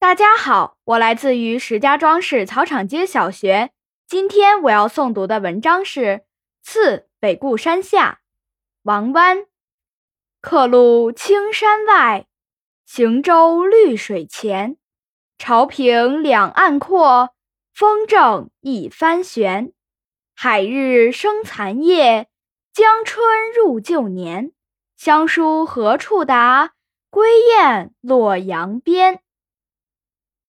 大家好我来自于石家庄市草场街小学今天我要诵读的文章是次北固山下王湾客路青山外行舟绿水前潮平两岸阔风正一帆悬。海日生残夜江春入旧年乡书何处达？归雁洛阳边